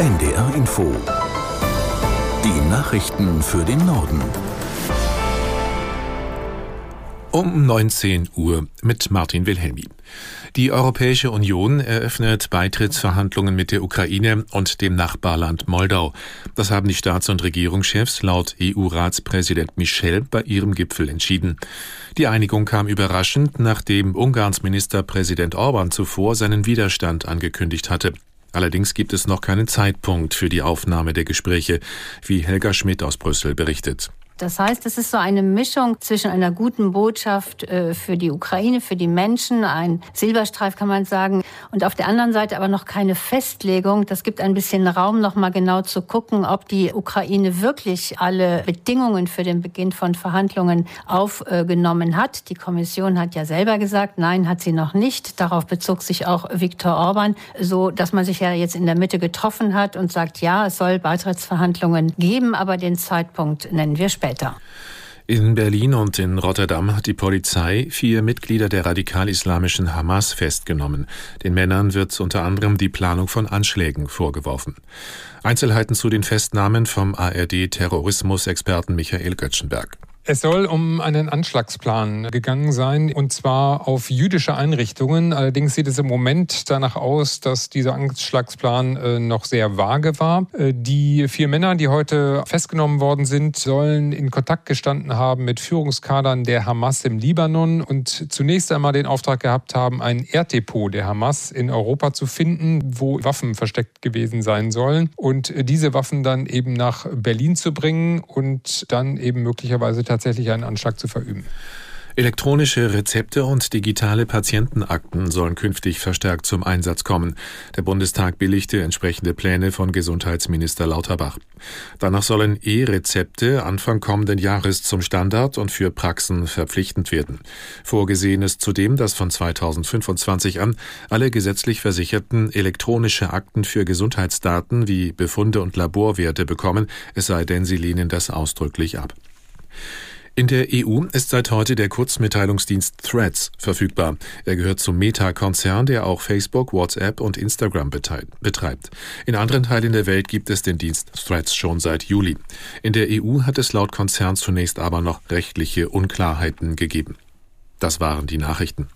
NDR Info. Die Nachrichten für den Norden. Um 19 Uhr mit Martin Wilhelmi. Die Europäische Union eröffnet Beitrittsverhandlungen mit der Ukraine und dem Nachbarland Moldau. Das haben die Staats- und Regierungschefs laut EU-Ratspräsident Michel bei ihrem Gipfel entschieden. Die Einigung kam überraschend, nachdem Ungarns Ministerpräsident Orban zuvor seinen Widerstand angekündigt hatte. Allerdings gibt es noch keinen Zeitpunkt für die Aufnahme der Gespräche, wie Helga Schmidt aus Brüssel berichtet. Das heißt, es ist so eine Mischung zwischen einer guten Botschaft äh, für die Ukraine, für die Menschen, ein Silberstreif kann man sagen, und auf der anderen Seite aber noch keine Festlegung. Das gibt ein bisschen Raum, noch mal genau zu gucken, ob die Ukraine wirklich alle Bedingungen für den Beginn von Verhandlungen aufgenommen hat. Die Kommission hat ja selber gesagt, nein, hat sie noch nicht. Darauf bezog sich auch Viktor Orban, so dass man sich ja jetzt in der Mitte getroffen hat und sagt, ja, es soll Beitrittsverhandlungen geben, aber den Zeitpunkt nennen wir später weiter. In Berlin und in Rotterdam hat die Polizei vier Mitglieder der radikal-islamischen Hamas festgenommen. Den Männern wird unter anderem die Planung von Anschlägen vorgeworfen. Einzelheiten zu den Festnahmen vom ARD-Terrorismusexperten Michael Göttschenberg. Es soll um einen Anschlagsplan gegangen sein, und zwar auf jüdische Einrichtungen. Allerdings sieht es im Moment danach aus, dass dieser Anschlagsplan äh, noch sehr vage war. Äh, die vier Männer, die heute festgenommen worden sind, sollen in Kontakt gestanden haben mit Führungskadern der Hamas im Libanon und zunächst einmal den Auftrag gehabt haben, ein Erddepot der Hamas in Europa zu finden, wo Waffen versteckt gewesen sein sollen und diese Waffen dann eben nach Berlin zu bringen und dann eben möglicherweise tatsächlich einen Anschlag zu verüben. Elektronische Rezepte und digitale Patientenakten sollen künftig verstärkt zum Einsatz kommen. Der Bundestag billigte entsprechende Pläne von Gesundheitsminister Lauterbach. Danach sollen E-Rezepte Anfang kommenden Jahres zum Standard und für Praxen verpflichtend werden. Vorgesehen ist zudem, dass von 2025 an alle gesetzlich Versicherten elektronische Akten für Gesundheitsdaten wie Befunde und Laborwerte bekommen, es sei denn, sie lehnen das ausdrücklich ab. In der EU ist seit heute der Kurzmitteilungsdienst Threads verfügbar. Er gehört zum Meta-Konzern, der auch Facebook, WhatsApp und Instagram betreibt. In anderen Teilen der Welt gibt es den Dienst Threads schon seit Juli. In der EU hat es laut Konzern zunächst aber noch rechtliche Unklarheiten gegeben. Das waren die Nachrichten.